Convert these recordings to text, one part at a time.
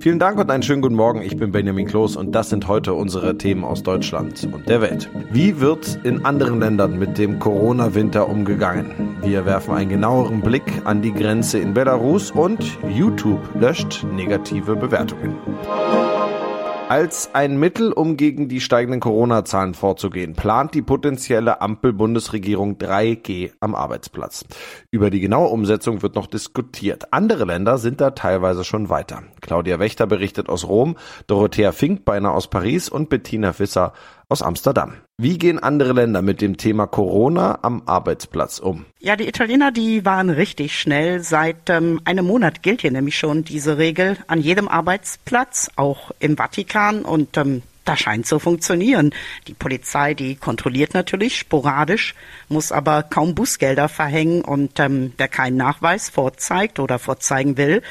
Vielen Dank und einen schönen guten Morgen. Ich bin Benjamin Kloß und das sind heute unsere Themen aus Deutschland und der Welt. Wie wird in anderen Ländern mit dem Corona-Winter umgegangen? Wir werfen einen genaueren Blick an die Grenze in Belarus und YouTube löscht negative Bewertungen. Als ein Mittel, um gegen die steigenden Corona-Zahlen vorzugehen, plant die potenzielle Ampel-Bundesregierung 3G am Arbeitsplatz. Über die genaue Umsetzung wird noch diskutiert. Andere Länder sind da teilweise schon weiter. Claudia Wächter berichtet aus Rom, Dorothea Finkbeiner aus Paris und Bettina Fisser aus Amsterdam. Wie gehen andere Länder mit dem Thema Corona am Arbeitsplatz um? Ja, die Italiener, die waren richtig schnell. Seit ähm, einem Monat gilt hier nämlich schon diese Regel an jedem Arbeitsplatz, auch im Vatikan. Und ähm, das scheint zu funktionieren. Die Polizei, die kontrolliert natürlich sporadisch, muss aber kaum Bußgelder verhängen und ähm, wer keinen Nachweis vorzeigt oder vorzeigen will,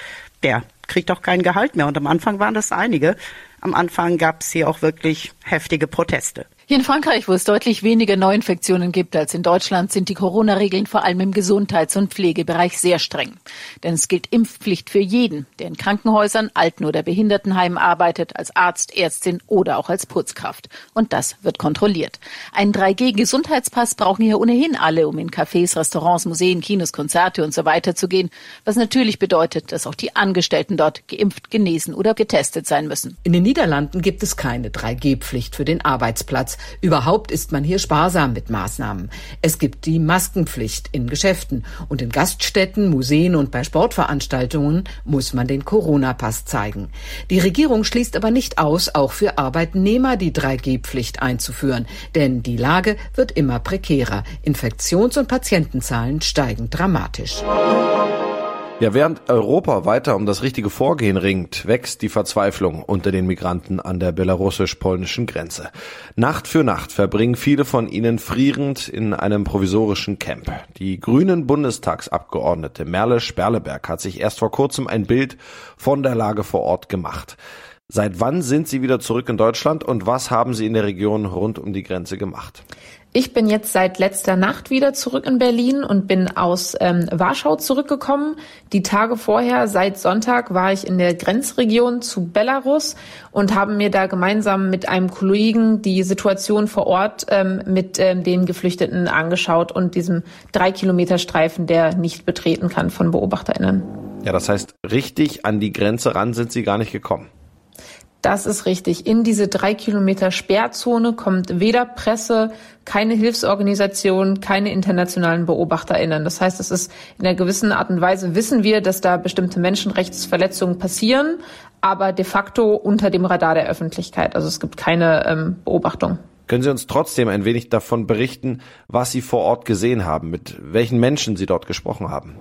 der kriegt auch kein Gehalt mehr. Und am Anfang waren das einige. Am Anfang gab es hier auch wirklich heftige Proteste. Hier in Frankreich, wo es deutlich weniger Neuinfektionen gibt als in Deutschland, sind die Corona-Regeln vor allem im Gesundheits- und Pflegebereich sehr streng. Denn es gilt Impfpflicht für jeden, der in Krankenhäusern, Alten- oder Behindertenheimen arbeitet, als Arzt, Ärztin oder auch als Putzkraft. Und das wird kontrolliert. Ein 3G-Gesundheitspass brauchen hier ohnehin alle, um in Cafés, Restaurants, Museen, Kinos, Konzerte und so weiter zu gehen. Was natürlich bedeutet, dass auch die Angestellten dort geimpft, genesen oder getestet sein müssen. In den Niederlanden gibt es keine 3G-Pflicht für den Arbeitsplatz. Überhaupt ist man hier sparsam mit Maßnahmen. Es gibt die Maskenpflicht in Geschäften und in Gaststätten, Museen und bei Sportveranstaltungen muss man den Corona-Pass zeigen. Die Regierung schließt aber nicht aus, auch für Arbeitnehmer die 3G-Pflicht einzuführen, denn die Lage wird immer prekärer. Infektions- und Patientenzahlen steigen dramatisch. Ja, während Europa weiter um das richtige Vorgehen ringt, wächst die Verzweiflung unter den Migranten an der belarussisch-polnischen Grenze. Nacht für Nacht verbringen viele von ihnen frierend in einem provisorischen Camp. Die grünen Bundestagsabgeordnete Merle Sperleberg hat sich erst vor kurzem ein Bild von der Lage vor Ort gemacht. Seit wann sind Sie wieder zurück in Deutschland und was haben Sie in der Region rund um die Grenze gemacht? Ich bin jetzt seit letzter Nacht wieder zurück in Berlin und bin aus ähm, Warschau zurückgekommen. Die Tage vorher, seit Sonntag, war ich in der Grenzregion zu Belarus und habe mir da gemeinsam mit einem Kollegen die Situation vor Ort ähm, mit ähm, den Geflüchteten angeschaut und diesem drei Kilometer Streifen, der nicht betreten kann von BeobachterInnen. Ja, das heißt, richtig an die Grenze ran sind Sie gar nicht gekommen. Das ist richtig. In diese drei Kilometer Sperrzone kommt weder Presse, keine Hilfsorganisation, keine internationalen BeobachterInnen. Das heißt, es ist in einer gewissen Art und Weise wissen wir, dass da bestimmte Menschenrechtsverletzungen passieren, aber de facto unter dem Radar der Öffentlichkeit. Also es gibt keine ähm, Beobachtung. Können Sie uns trotzdem ein wenig davon berichten, was Sie vor Ort gesehen haben, mit welchen Menschen Sie dort gesprochen haben?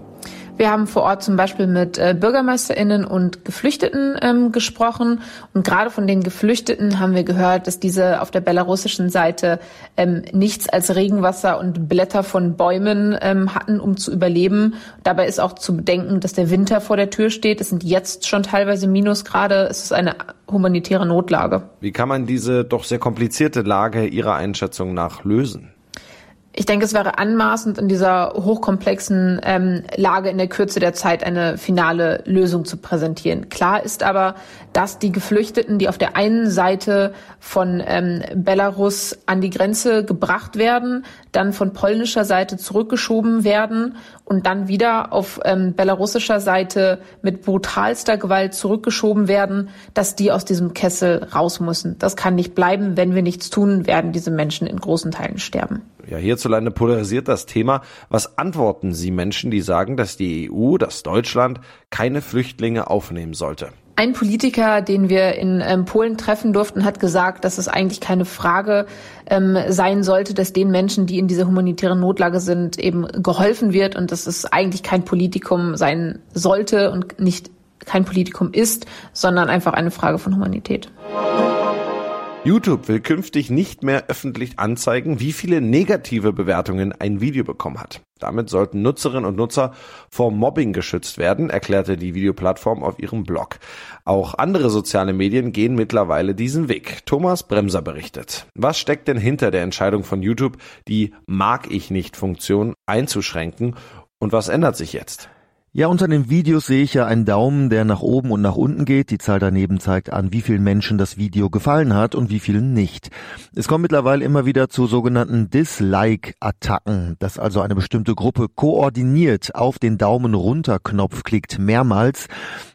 Wir haben vor Ort zum Beispiel mit äh, BürgermeisterInnen und Geflüchteten ähm, gesprochen. Und gerade von den Geflüchteten haben wir gehört, dass diese auf der belarussischen Seite ähm, nichts als Regenwasser und Blätter von Bäumen ähm, hatten, um zu überleben. Dabei ist auch zu bedenken, dass der Winter vor der Tür steht. Es sind jetzt schon teilweise Minusgrade. Es ist eine humanitäre Notlage. Wie kann man diese doch sehr komplizierte Lage Ihrer Einschätzung nach lösen? Ich denke, es wäre anmaßend, in dieser hochkomplexen ähm, Lage in der Kürze der Zeit eine finale Lösung zu präsentieren. Klar ist aber, dass die Geflüchteten, die auf der einen Seite von ähm, Belarus an die Grenze gebracht werden, dann von polnischer Seite zurückgeschoben werden und dann wieder auf ähm, belarussischer Seite mit brutalster Gewalt zurückgeschoben werden, dass die aus diesem Kessel raus müssen. Das kann nicht bleiben. Wenn wir nichts tun, werden diese Menschen in großen Teilen sterben. Ja, hierzulande polarisiert das Thema. Was antworten Sie Menschen, die sagen, dass die EU, dass Deutschland keine Flüchtlinge aufnehmen sollte? Ein Politiker, den wir in ähm, Polen treffen durften, hat gesagt, dass es eigentlich keine Frage ähm, sein sollte, dass den Menschen, die in dieser humanitären Notlage sind, eben geholfen wird und dass es eigentlich kein Politikum sein sollte und nicht kein Politikum ist, sondern einfach eine Frage von Humanität. YouTube will künftig nicht mehr öffentlich anzeigen, wie viele negative Bewertungen ein Video bekommen hat. Damit sollten Nutzerinnen und Nutzer vor Mobbing geschützt werden, erklärte die Videoplattform auf ihrem Blog. Auch andere soziale Medien gehen mittlerweile diesen Weg. Thomas Bremser berichtet. Was steckt denn hinter der Entscheidung von YouTube, die Mag ich nicht Funktion einzuschränken und was ändert sich jetzt? Ja, unter den Videos sehe ich ja einen Daumen, der nach oben und nach unten geht. Die Zahl daneben zeigt an, wie vielen Menschen das Video gefallen hat und wie vielen nicht. Es kommt mittlerweile immer wieder zu sogenannten Dislike-Attacken, dass also eine bestimmte Gruppe koordiniert auf den Daumen runter Knopf klickt, mehrmals,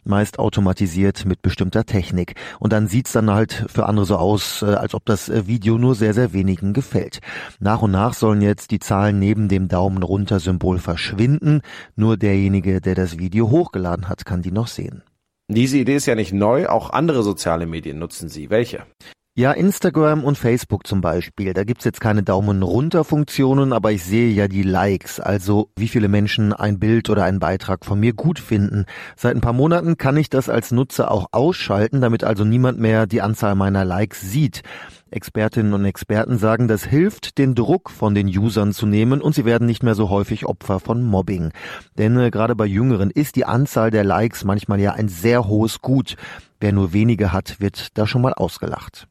meist automatisiert mit bestimmter Technik. Und dann sieht's dann halt für andere so aus, äh, als ob das äh, Video nur sehr, sehr wenigen gefällt. Nach und nach sollen jetzt die Zahlen neben dem Daumen runter Symbol verschwinden. Nur derjenige, der das Video hochgeladen hat, kann die noch sehen. Diese Idee ist ja nicht neu, auch andere soziale Medien nutzen sie. Welche? Ja, Instagram und Facebook zum Beispiel. Da gibt's jetzt keine Daumen runter Funktionen, aber ich sehe ja die Likes, also wie viele Menschen ein Bild oder einen Beitrag von mir gut finden. Seit ein paar Monaten kann ich das als Nutzer auch ausschalten, damit also niemand mehr die Anzahl meiner Likes sieht. Expertinnen und Experten sagen, das hilft, den Druck von den Usern zu nehmen und sie werden nicht mehr so häufig Opfer von Mobbing. Denn äh, gerade bei Jüngeren ist die Anzahl der Likes manchmal ja ein sehr hohes Gut. Wer nur wenige hat, wird da schon mal ausgelacht.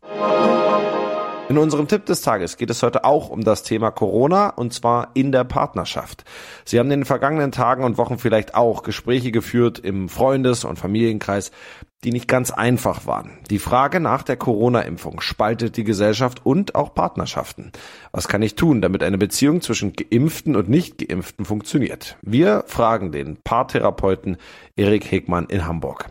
In unserem Tipp des Tages geht es heute auch um das Thema Corona und zwar in der Partnerschaft. Sie haben in den vergangenen Tagen und Wochen vielleicht auch Gespräche geführt im Freundes- und Familienkreis, die nicht ganz einfach waren. Die Frage nach der Corona-Impfung spaltet die Gesellschaft und auch Partnerschaften. Was kann ich tun, damit eine Beziehung zwischen Geimpften und Nicht-Geimpften funktioniert? Wir fragen den Paartherapeuten Erik Hegmann in Hamburg.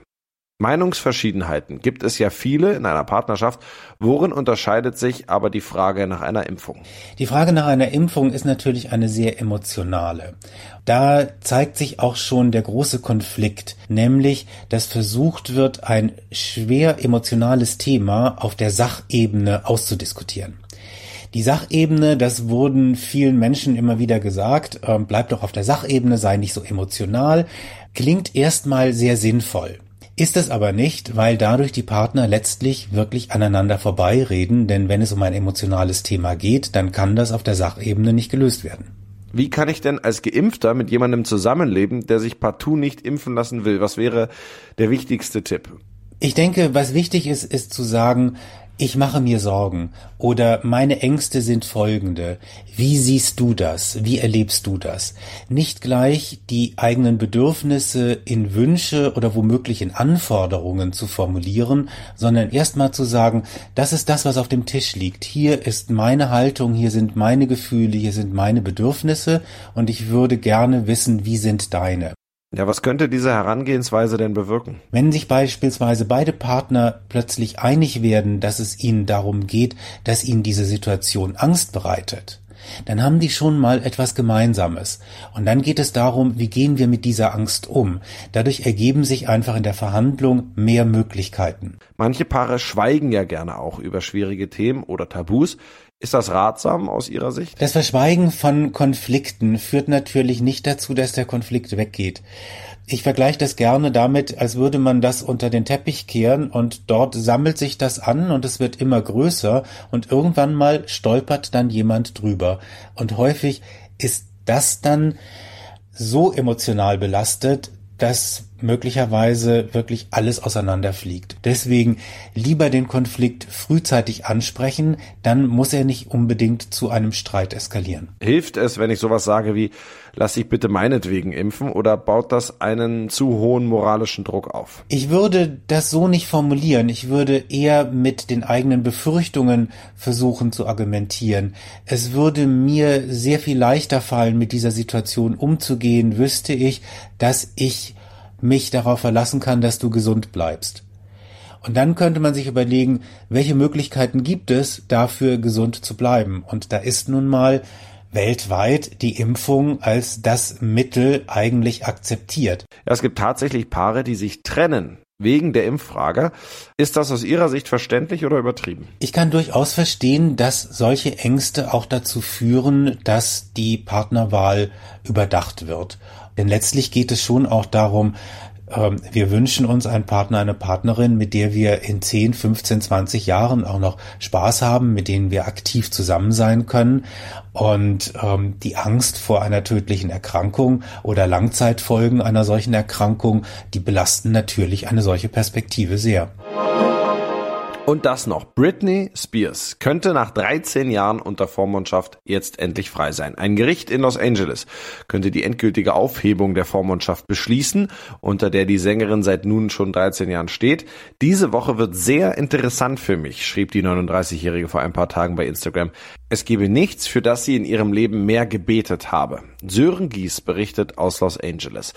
Meinungsverschiedenheiten gibt es ja viele in einer Partnerschaft. Worin unterscheidet sich aber die Frage nach einer Impfung? Die Frage nach einer Impfung ist natürlich eine sehr emotionale. Da zeigt sich auch schon der große Konflikt, nämlich, dass versucht wird, ein schwer emotionales Thema auf der Sachebene auszudiskutieren. Die Sachebene, das wurden vielen Menschen immer wieder gesagt, äh, bleibt doch auf der Sachebene, sei nicht so emotional, klingt erstmal sehr sinnvoll. Ist es aber nicht, weil dadurch die Partner letztlich wirklich aneinander vorbeireden, denn wenn es um ein emotionales Thema geht, dann kann das auf der Sachebene nicht gelöst werden. Wie kann ich denn als Geimpfter mit jemandem zusammenleben, der sich partout nicht impfen lassen will? Was wäre der wichtigste Tipp? Ich denke, was wichtig ist, ist zu sagen, ich mache mir Sorgen oder meine Ängste sind folgende. Wie siehst du das? Wie erlebst du das? Nicht gleich die eigenen Bedürfnisse in Wünsche oder womöglich in Anforderungen zu formulieren, sondern erstmal zu sagen, das ist das, was auf dem Tisch liegt. Hier ist meine Haltung, hier sind meine Gefühle, hier sind meine Bedürfnisse und ich würde gerne wissen, wie sind deine. Ja, was könnte diese Herangehensweise denn bewirken? Wenn sich beispielsweise beide Partner plötzlich einig werden, dass es ihnen darum geht, dass ihnen diese Situation Angst bereitet, dann haben die schon mal etwas Gemeinsames. Und dann geht es darum, wie gehen wir mit dieser Angst um. Dadurch ergeben sich einfach in der Verhandlung mehr Möglichkeiten. Manche Paare schweigen ja gerne auch über schwierige Themen oder Tabus. Ist das ratsam aus Ihrer Sicht? Das Verschweigen von Konflikten führt natürlich nicht dazu, dass der Konflikt weggeht. Ich vergleiche das gerne damit, als würde man das unter den Teppich kehren und dort sammelt sich das an und es wird immer größer und irgendwann mal stolpert dann jemand drüber. Und häufig ist das dann so emotional belastet, dass möglicherweise wirklich alles auseinanderfliegt. Deswegen lieber den Konflikt frühzeitig ansprechen, dann muss er nicht unbedingt zu einem Streit eskalieren. Hilft es, wenn ich sowas sage wie, lass dich bitte meinetwegen impfen oder baut das einen zu hohen moralischen Druck auf? Ich würde das so nicht formulieren. Ich würde eher mit den eigenen Befürchtungen versuchen zu argumentieren. Es würde mir sehr viel leichter fallen, mit dieser Situation umzugehen, wüsste ich, dass ich mich darauf verlassen kann, dass du gesund bleibst. Und dann könnte man sich überlegen, welche Möglichkeiten gibt es, dafür gesund zu bleiben. Und da ist nun mal weltweit die Impfung als das Mittel eigentlich akzeptiert. Ja, es gibt tatsächlich Paare, die sich trennen wegen der Impffrage. Ist das aus Ihrer Sicht verständlich oder übertrieben? Ich kann durchaus verstehen, dass solche Ängste auch dazu führen, dass die Partnerwahl überdacht wird. Denn letztlich geht es schon auch darum, ähm, wir wünschen uns einen Partner, eine Partnerin, mit der wir in 10, 15, 20 Jahren auch noch Spaß haben, mit denen wir aktiv zusammen sein können. Und ähm, die Angst vor einer tödlichen Erkrankung oder Langzeitfolgen einer solchen Erkrankung, die belasten natürlich eine solche Perspektive sehr. Und das noch. Britney Spears könnte nach 13 Jahren unter Vormundschaft jetzt endlich frei sein. Ein Gericht in Los Angeles könnte die endgültige Aufhebung der Vormundschaft beschließen, unter der die Sängerin seit nun schon 13 Jahren steht. Diese Woche wird sehr interessant für mich, schrieb die 39-Jährige vor ein paar Tagen bei Instagram. Es gebe nichts, für das sie in ihrem Leben mehr gebetet habe. Sören Gies berichtet aus Los Angeles.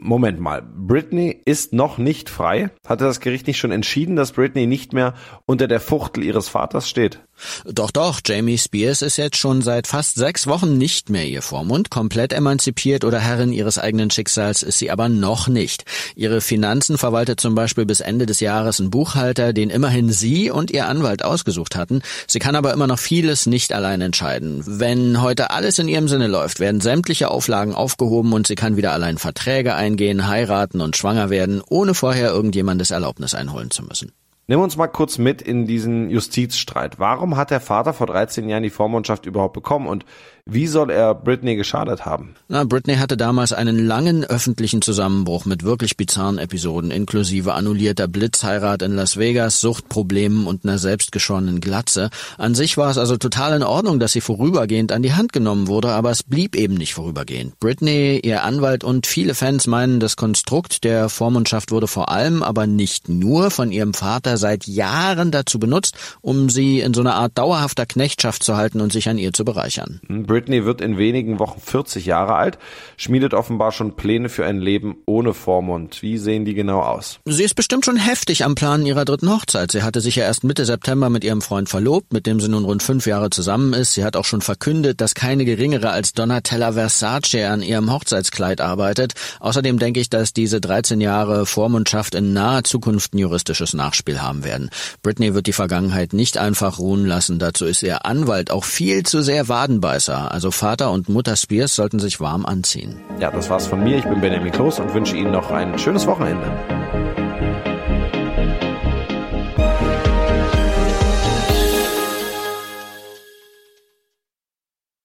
Moment mal, Britney ist noch nicht frei? Hatte das Gericht nicht schon entschieden, dass Britney nicht mehr unter der Fuchtel ihres Vaters steht? Doch, doch, Jamie Spears ist jetzt schon seit fast sechs Wochen nicht mehr ihr Vormund. Komplett emanzipiert oder Herrin ihres eigenen Schicksals ist sie aber noch nicht. Ihre Finanzen verwaltet zum Beispiel bis Ende des Jahres ein Buchhalter, den immerhin sie und ihr Anwalt ausgesucht hatten. Sie kann aber immer noch vieles nicht allein entscheiden. Wenn heute alles in ihrem Sinne läuft, werden sämtliche Auflagen aufgehoben und sie kann wieder allein Verträge eingehen, heiraten und schwanger werden, ohne vorher irgendjemandes Erlaubnis einholen zu müssen. Nimm uns mal kurz mit in diesen Justizstreit. Warum hat der Vater vor 13 Jahren die Vormundschaft überhaupt bekommen und wie soll er Britney geschadet haben? Na, Britney hatte damals einen langen öffentlichen Zusammenbruch mit wirklich bizarren Episoden, inklusive annullierter Blitzheirat in Las Vegas, Suchtproblemen und einer selbstgeschorenen Glatze. An sich war es also total in Ordnung, dass sie vorübergehend an die Hand genommen wurde, aber es blieb eben nicht vorübergehend. Britney, ihr Anwalt und viele Fans meinen, das Konstrukt der Vormundschaft wurde vor allem, aber nicht nur von ihrem Vater seit Jahren dazu benutzt, um sie in so einer Art dauerhafter Knechtschaft zu halten und sich an ihr zu bereichern. Britney wird in wenigen Wochen 40 Jahre alt, schmiedet offenbar schon Pläne für ein Leben ohne Vormund. Wie sehen die genau aus? Sie ist bestimmt schon heftig am Plan ihrer dritten Hochzeit. Sie hatte sich ja erst Mitte September mit ihrem Freund verlobt, mit dem sie nun rund fünf Jahre zusammen ist. Sie hat auch schon verkündet, dass keine geringere als Donatella Versace an ihrem Hochzeitskleid arbeitet. Außerdem denke ich, dass diese 13 Jahre Vormundschaft in naher Zukunft ein juristisches Nachspiel haben werden. Britney wird die Vergangenheit nicht einfach ruhen lassen. Dazu ist ihr Anwalt auch viel zu sehr Wadenbeißer also Vater und Mutter Spears sollten sich warm anziehen. Ja, das war's von mir. Ich bin Benjamin Kloß und wünsche Ihnen noch ein schönes Wochenende.